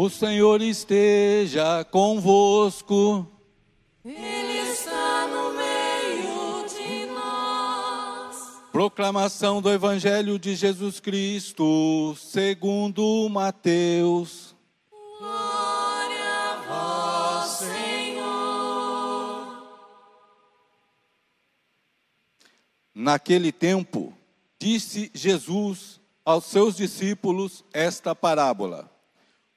O Senhor esteja convosco. Ele está no meio de nós. Proclamação do Evangelho de Jesus Cristo, segundo Mateus. Glória a vós, Senhor. Naquele tempo, disse Jesus aos seus discípulos esta parábola: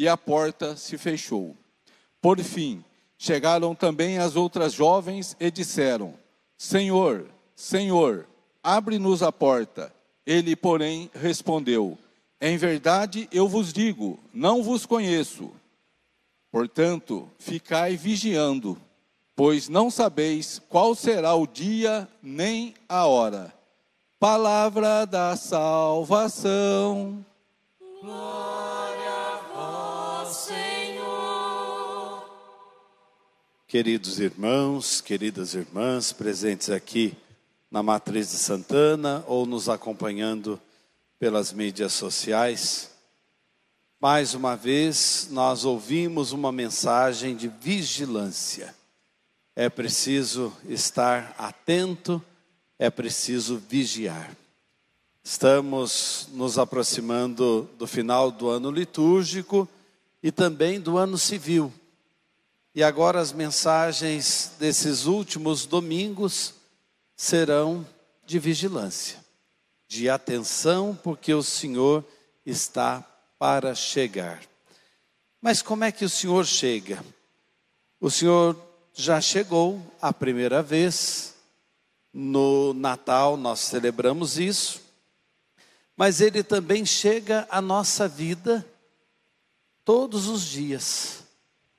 e a porta se fechou. Por fim, chegaram também as outras jovens e disseram: Senhor, Senhor, abre-nos a porta. Ele, porém, respondeu: Em verdade eu vos digo, não vos conheço. Portanto, ficai vigiando, pois não sabeis qual será o dia nem a hora. Palavra da salvação. Glória Queridos irmãos, queridas irmãs, presentes aqui na Matriz de Santana ou nos acompanhando pelas mídias sociais, mais uma vez nós ouvimos uma mensagem de vigilância. É preciso estar atento, é preciso vigiar. Estamos nos aproximando do final do ano litúrgico e também do ano civil. E agora as mensagens desses últimos domingos serão de vigilância, de atenção, porque o Senhor está para chegar. Mas como é que o Senhor chega? O Senhor já chegou a primeira vez, no Natal nós celebramos isso, mas ele também chega à nossa vida todos os dias,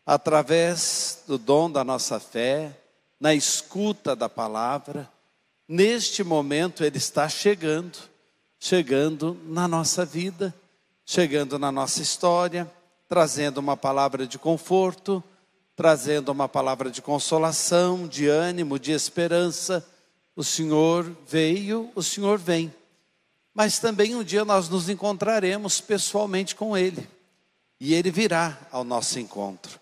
através do dom da nossa fé, na escuta da palavra. Neste momento ele está chegando, chegando na nossa vida, chegando na nossa história, trazendo uma palavra de conforto, trazendo uma palavra de consolação, de ânimo, de esperança. O Senhor veio, o Senhor vem. Mas também um dia nós nos encontraremos pessoalmente com Ele. E Ele virá ao nosso encontro.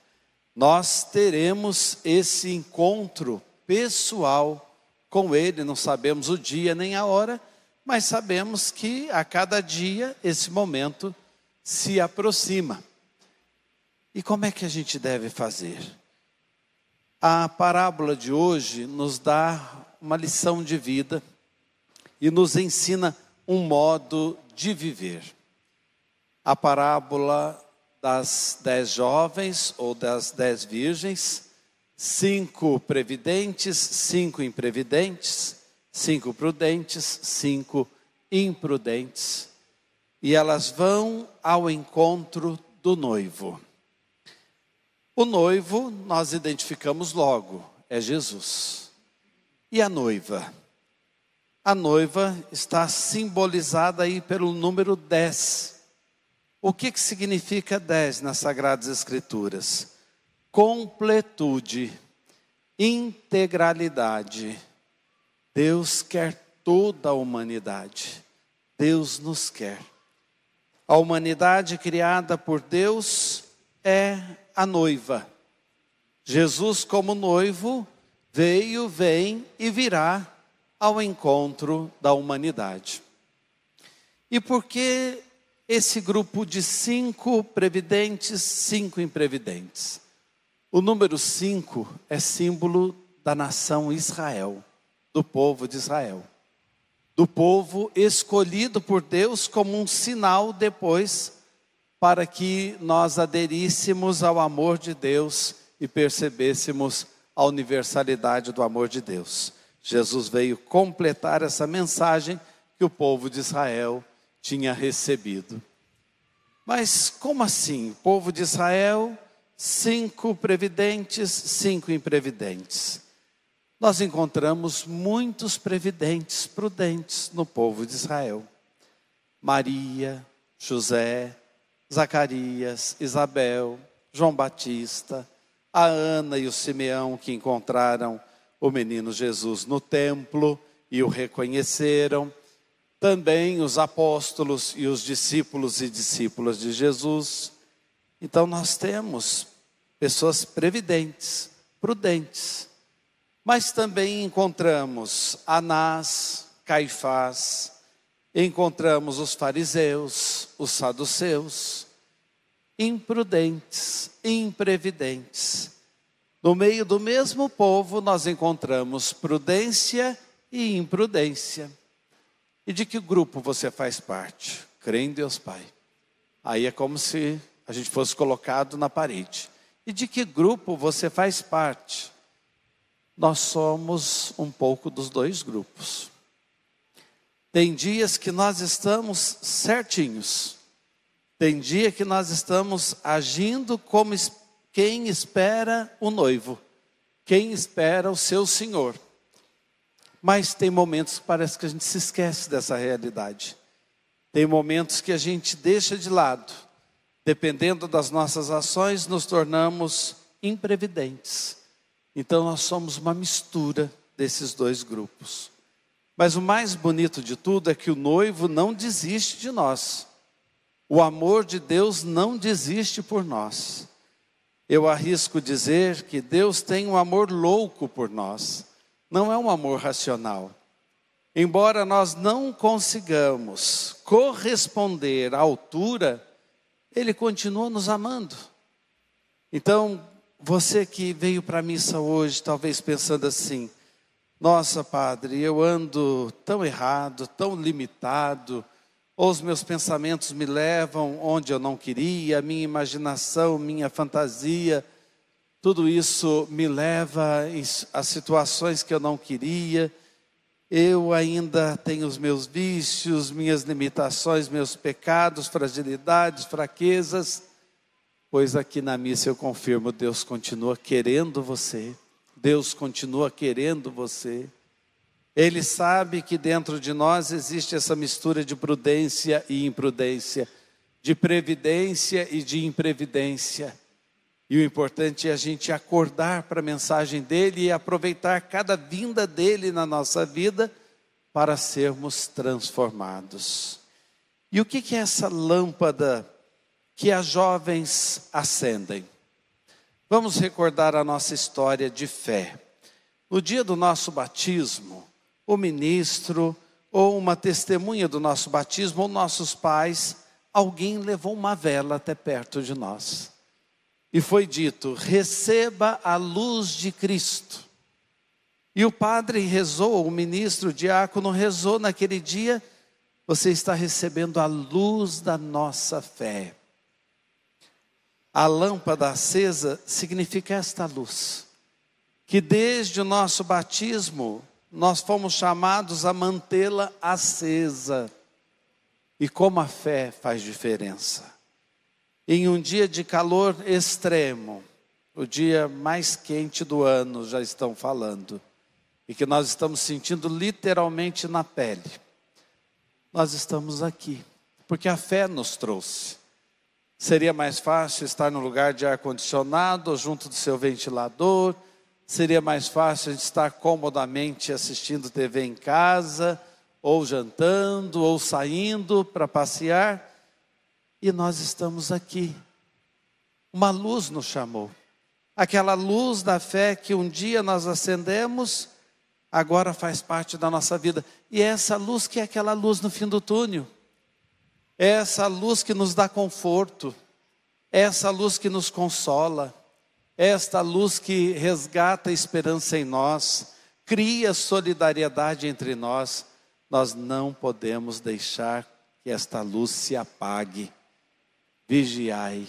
Nós teremos esse encontro pessoal com Ele, não sabemos o dia nem a hora, mas sabemos que a cada dia esse momento se aproxima. E como é que a gente deve fazer? A parábola de hoje nos dá uma lição de vida e nos ensina um modo de viver. A parábola das dez jovens ou das dez virgens, cinco previdentes, cinco imprevidentes, cinco prudentes, cinco imprudentes, e elas vão ao encontro do noivo. O noivo nós identificamos logo, é Jesus. E a noiva? A noiva está simbolizada aí pelo número 10. O que, que significa 10 nas Sagradas Escrituras? Completude. integralidade. Deus quer toda a humanidade. Deus nos quer. A humanidade criada por Deus é a noiva. Jesus, como noivo, veio, vem e virá ao encontro da humanidade. E por que esse grupo de cinco previdentes, cinco imprevidentes? O número cinco é símbolo da nação Israel, do povo de Israel. Do povo escolhido por Deus como um sinal depois para que nós aderíssemos ao amor de Deus e percebêssemos a universalidade do amor de Deus. Jesus veio completar essa mensagem que o povo de Israel tinha recebido. Mas como assim? O povo de Israel, cinco previdentes, cinco imprevidentes. Nós encontramos muitos previdentes, prudentes no povo de Israel. Maria, José, Zacarias, Isabel, João Batista, a Ana e o Simeão que encontraram o menino Jesus no templo e o reconheceram, também os apóstolos e os discípulos e discípulas de Jesus. Então nós temos pessoas previdentes, prudentes, mas também encontramos Anás, Caifás, encontramos os fariseus, os saduceus, imprudentes, imprevidentes. No meio do mesmo povo, nós encontramos prudência e imprudência. E de que grupo você faz parte? Crê em Deus Pai. Aí é como se a gente fosse colocado na parede. E de que grupo você faz parte? Nós somos um pouco dos dois grupos. Tem dias que nós estamos certinhos. Tem dia que nós estamos agindo como quem espera o noivo, quem espera o seu Senhor. Mas tem momentos que parece que a gente se esquece dessa realidade. Tem momentos que a gente deixa de lado. Dependendo das nossas ações, nos tornamos imprevidentes. Então nós somos uma mistura desses dois grupos. Mas o mais bonito de tudo é que o noivo não desiste de nós. O amor de Deus não desiste por nós. Eu arrisco dizer que Deus tem um amor louco por nós, não é um amor racional. Embora nós não consigamos corresponder à altura, Ele continua nos amando. Então, você que veio para a missa hoje, talvez pensando assim: nossa, Padre, eu ando tão errado, tão limitado, ou os meus pensamentos me levam onde eu não queria, minha imaginação, minha fantasia, tudo isso me leva a situações que eu não queria. Eu ainda tenho os meus vícios, minhas limitações, meus pecados, fragilidades, fraquezas. Pois aqui na missa eu confirmo, Deus continua querendo você. Deus continua querendo você. Ele sabe que dentro de nós existe essa mistura de prudência e imprudência, de previdência e de imprevidência. E o importante é a gente acordar para a mensagem dele e aproveitar cada vinda dele na nossa vida para sermos transformados. E o que é essa lâmpada que as jovens acendem? Vamos recordar a nossa história de fé. No dia do nosso batismo, o ministro ou uma testemunha do nosso batismo, ou nossos pais, alguém levou uma vela até perto de nós. E foi dito: receba a luz de Cristo. E o padre rezou, o ministro, o diácono rezou naquele dia: você está recebendo a luz da nossa fé. A lâmpada acesa significa esta luz, que desde o nosso batismo nós fomos chamados a mantê-la acesa. E como a fé faz diferença. Em um dia de calor extremo, o dia mais quente do ano, já estão falando, e que nós estamos sentindo literalmente na pele, nós estamos aqui, porque a fé nos trouxe. Seria mais fácil estar no lugar de ar-condicionado, junto do seu ventilador, seria mais fácil estar comodamente assistindo TV em casa, ou jantando, ou saindo para passear, e nós estamos aqui. Uma luz nos chamou. Aquela luz da fé que um dia nós acendemos, agora faz parte da nossa vida. E é essa luz que é aquela luz no fim do túnel. É essa luz que nos dá conforto. É essa luz que nos consola. É esta luz que resgata a esperança em nós, cria solidariedade entre nós. Nós não podemos deixar que esta luz se apague. Vigiai.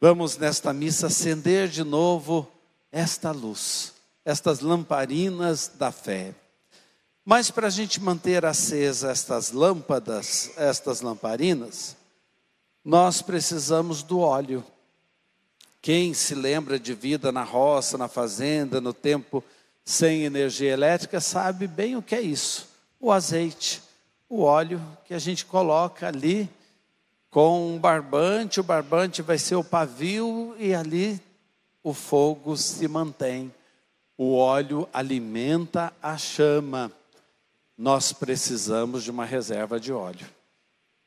Vamos nesta missa acender de novo esta luz, estas lamparinas da fé. Mas para a gente manter acesa estas lâmpadas, estas lamparinas, nós precisamos do óleo. Quem se lembra de vida na roça, na fazenda, no tempo sem energia elétrica, sabe bem o que é isso. O azeite, o óleo que a gente coloca ali com um barbante, o barbante vai ser o pavio e ali o fogo se mantém. O óleo alimenta a chama. Nós precisamos de uma reserva de óleo.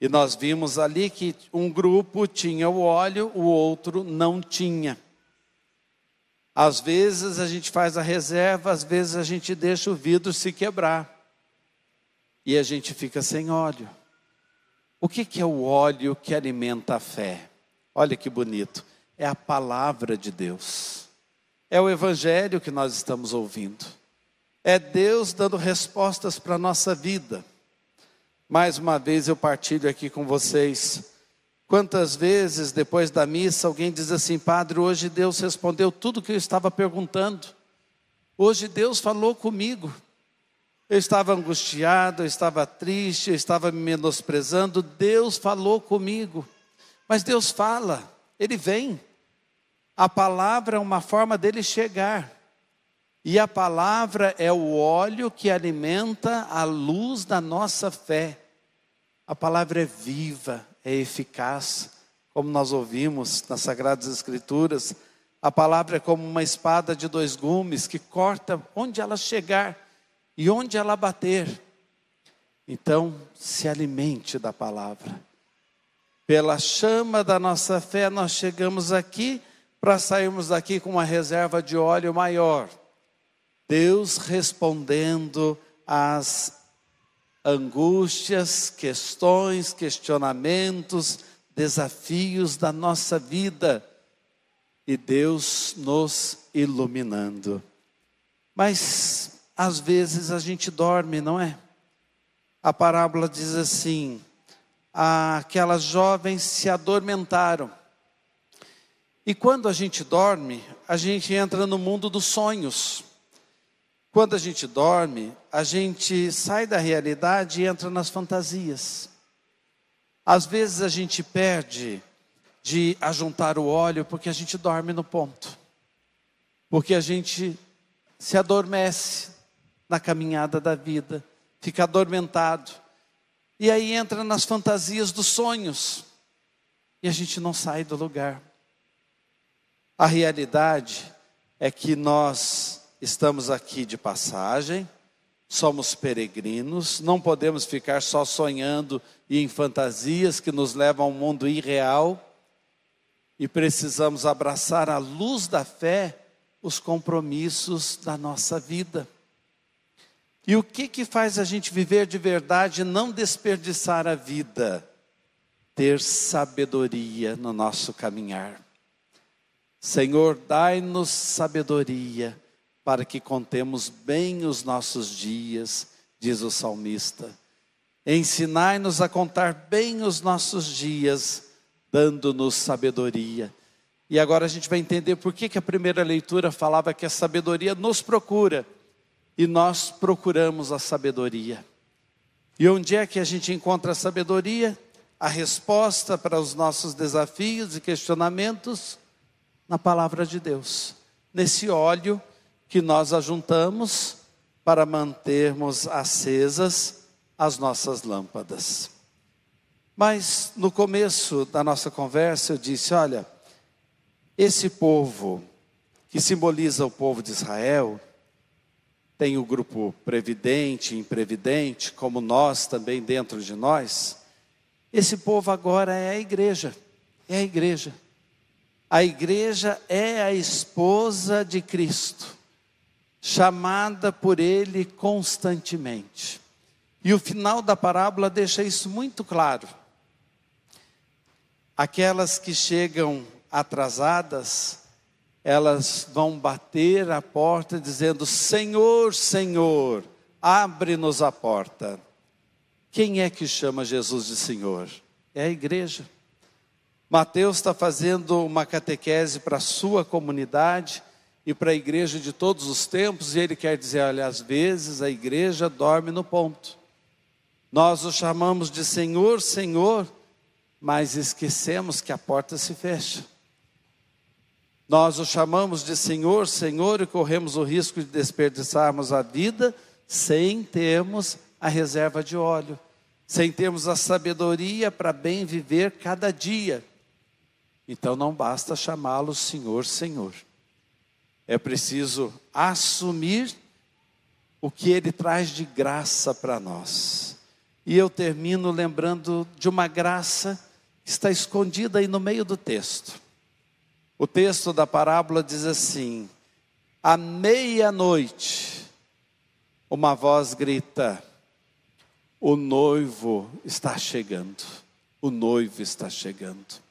E nós vimos ali que um grupo tinha o óleo, o outro não tinha. Às vezes a gente faz a reserva, às vezes a gente deixa o vidro se quebrar. E a gente fica sem óleo. O que, que é o óleo que alimenta a fé? Olha que bonito. É a palavra de Deus. É o evangelho que nós estamos ouvindo. É Deus dando respostas para a nossa vida. Mais uma vez eu partilho aqui com vocês. Quantas vezes depois da missa alguém diz assim, Padre, hoje Deus respondeu tudo o que eu estava perguntando. Hoje Deus falou comigo. Eu estava angustiado, eu estava triste, eu estava me menosprezando. Deus falou comigo. Mas Deus fala, Ele vem. A palavra é uma forma dele chegar. E a palavra é o óleo que alimenta a luz da nossa fé. A palavra é viva, é eficaz, como nós ouvimos nas Sagradas Escrituras. A palavra é como uma espada de dois gumes que corta onde ela chegar e onde ela bater. Então, se alimente da palavra. Pela chama da nossa fé, nós chegamos aqui para sairmos daqui com uma reserva de óleo maior. Deus respondendo às angústias, questões, questionamentos, desafios da nossa vida e Deus nos iluminando. Mas às vezes a gente dorme, não é? A parábola diz assim: aquelas jovens se adormentaram. E quando a gente dorme, a gente entra no mundo dos sonhos. Quando a gente dorme, a gente sai da realidade e entra nas fantasias. Às vezes a gente perde de ajuntar o óleo porque a gente dorme no ponto. Porque a gente se adormece na caminhada da vida, fica adormentado. E aí entra nas fantasias dos sonhos. E a gente não sai do lugar. A realidade é que nós estamos aqui de passagem, somos peregrinos, não podemos ficar só sonhando e em fantasias que nos levam a um mundo irreal e precisamos abraçar à luz da fé os compromissos da nossa vida. E o que que faz a gente viver de verdade e não desperdiçar a vida? Ter sabedoria no nosso caminhar. Senhor, dai-nos sabedoria para que contemos bem os nossos dias, diz o salmista. Ensinai-nos a contar bem os nossos dias, dando-nos sabedoria. E agora a gente vai entender por que, que a primeira leitura falava que a sabedoria nos procura e nós procuramos a sabedoria. E onde é que a gente encontra a sabedoria? A resposta para os nossos desafios e questionamentos na palavra de Deus, nesse óleo que nós ajuntamos para mantermos acesas as nossas lâmpadas. Mas no começo da nossa conversa eu disse: olha, esse povo que simboliza o povo de Israel, tem o grupo previdente imprevidente, como nós também dentro de nós. Esse povo agora é a igreja, é a igreja. A igreja é a esposa de Cristo, chamada por Ele constantemente. E o final da parábola deixa isso muito claro. Aquelas que chegam atrasadas, elas vão bater a porta dizendo: Senhor, Senhor, abre-nos a porta. Quem é que chama Jesus de Senhor? É a igreja. Mateus está fazendo uma catequese para a sua comunidade e para a igreja de todos os tempos, e ele quer dizer: olha, às vezes a igreja dorme no ponto. Nós o chamamos de Senhor, Senhor, mas esquecemos que a porta se fecha. Nós o chamamos de Senhor, Senhor e corremos o risco de desperdiçarmos a vida sem termos a reserva de óleo, sem termos a sabedoria para bem viver cada dia. Então não basta chamá-lo Senhor, Senhor. É preciso assumir o que ele traz de graça para nós. E eu termino lembrando de uma graça que está escondida aí no meio do texto. O texto da parábola diz assim: à meia-noite, uma voz grita: o noivo está chegando, o noivo está chegando.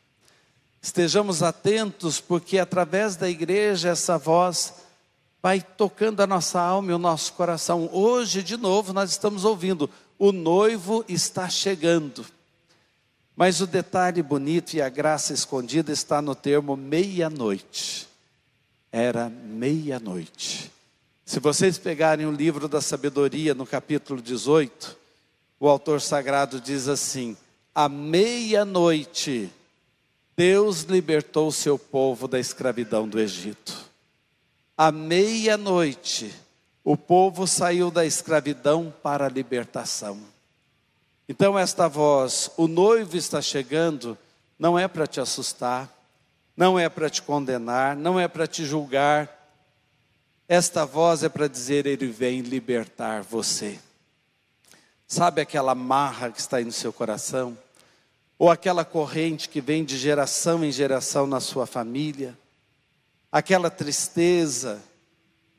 Estejamos atentos, porque através da igreja essa voz vai tocando a nossa alma e o nosso coração. Hoje, de novo, nós estamos ouvindo: o noivo está chegando. Mas o detalhe bonito e a graça escondida está no termo meia-noite. Era meia-noite. Se vocês pegarem o livro da sabedoria, no capítulo 18, o autor sagrado diz assim: à meia-noite, Deus libertou o seu povo da escravidão do Egito. À meia-noite, o povo saiu da escravidão para a libertação. Então, esta voz, o noivo está chegando, não é para te assustar, não é para te condenar, não é para te julgar. Esta voz é para dizer: Ele vem libertar você. Sabe aquela marra que está aí no seu coração? Ou aquela corrente que vem de geração em geração na sua família? Aquela tristeza,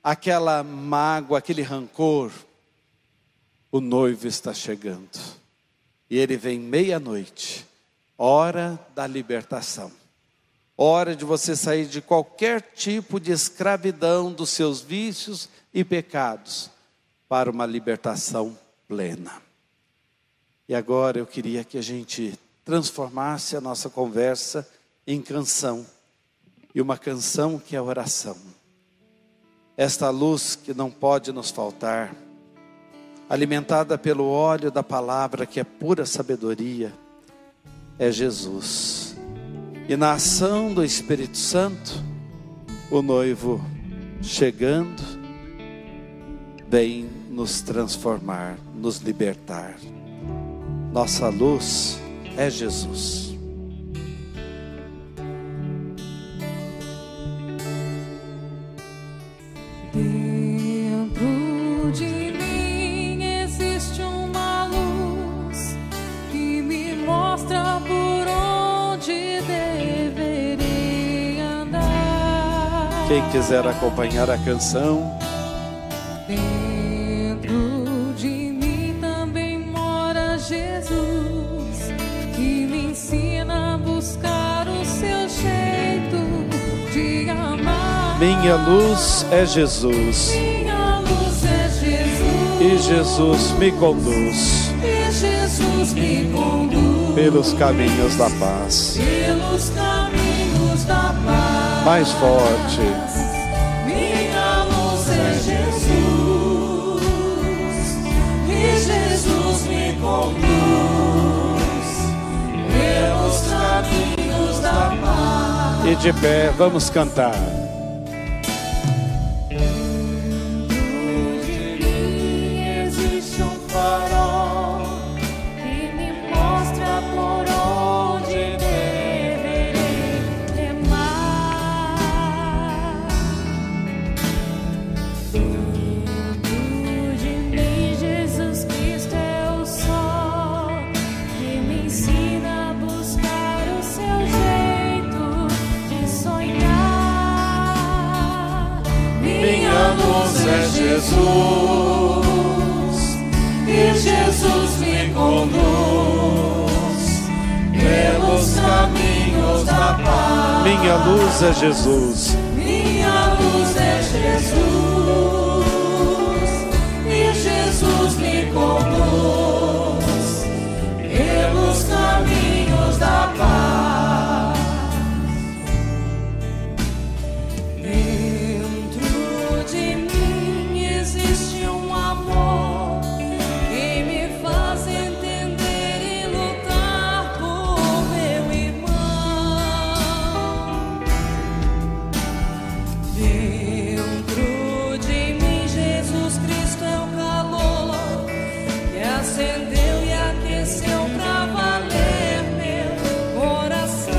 aquela mágoa, aquele rancor? O noivo está chegando. E ele vem meia-noite, hora da libertação. Hora de você sair de qualquer tipo de escravidão dos seus vícios e pecados para uma libertação plena. E agora eu queria que a gente transformasse a nossa conversa em canção. E uma canção que é oração. Esta luz que não pode nos faltar alimentada pelo óleo da palavra que é pura sabedoria, é Jesus. E na ação do Espírito Santo, o noivo chegando, vem nos transformar, nos libertar. Nossa luz é Jesus. Quem quiser acompanhar a canção. Dentro de mim também mora Jesus, que me ensina a buscar o seu jeito de amar. Minha luz é Jesus. Minha luz é Jesus. E Jesus me conduz. E Jesus me conduz pelos caminhos da paz. pelos caminhos da paz. Mais forte. Minha luz é Jesus, e Jesus me conduz pelos caminhos da paz. E de pé, vamos cantar. Jesus, e Jesus me conduz pelos caminhos da paz. Minha luz é Jesus. Minha luz é Jesus, e Jesus me conduz pelos caminhos da paz.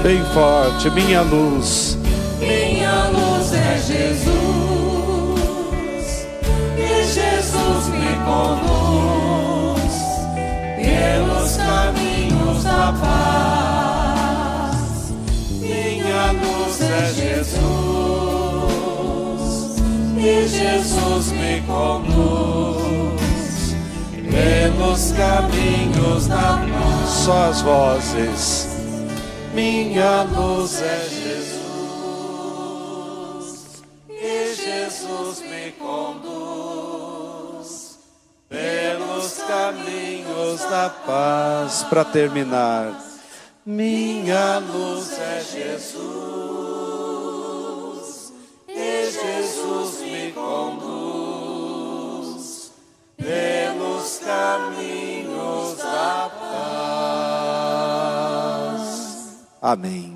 Bem forte, minha luz. Minha luz é Jesus, e Jesus me conduz pelos caminhos da paz. Minha luz é Jesus, e Jesus me conduz pelos caminhos da paz. Só as vozes. Minha luz é Jesus. E Jesus me conduz pelos caminhos da paz. Para terminar. Minha luz é Jesus, e Jesus me conduz pelos caminhos da paz. Amém.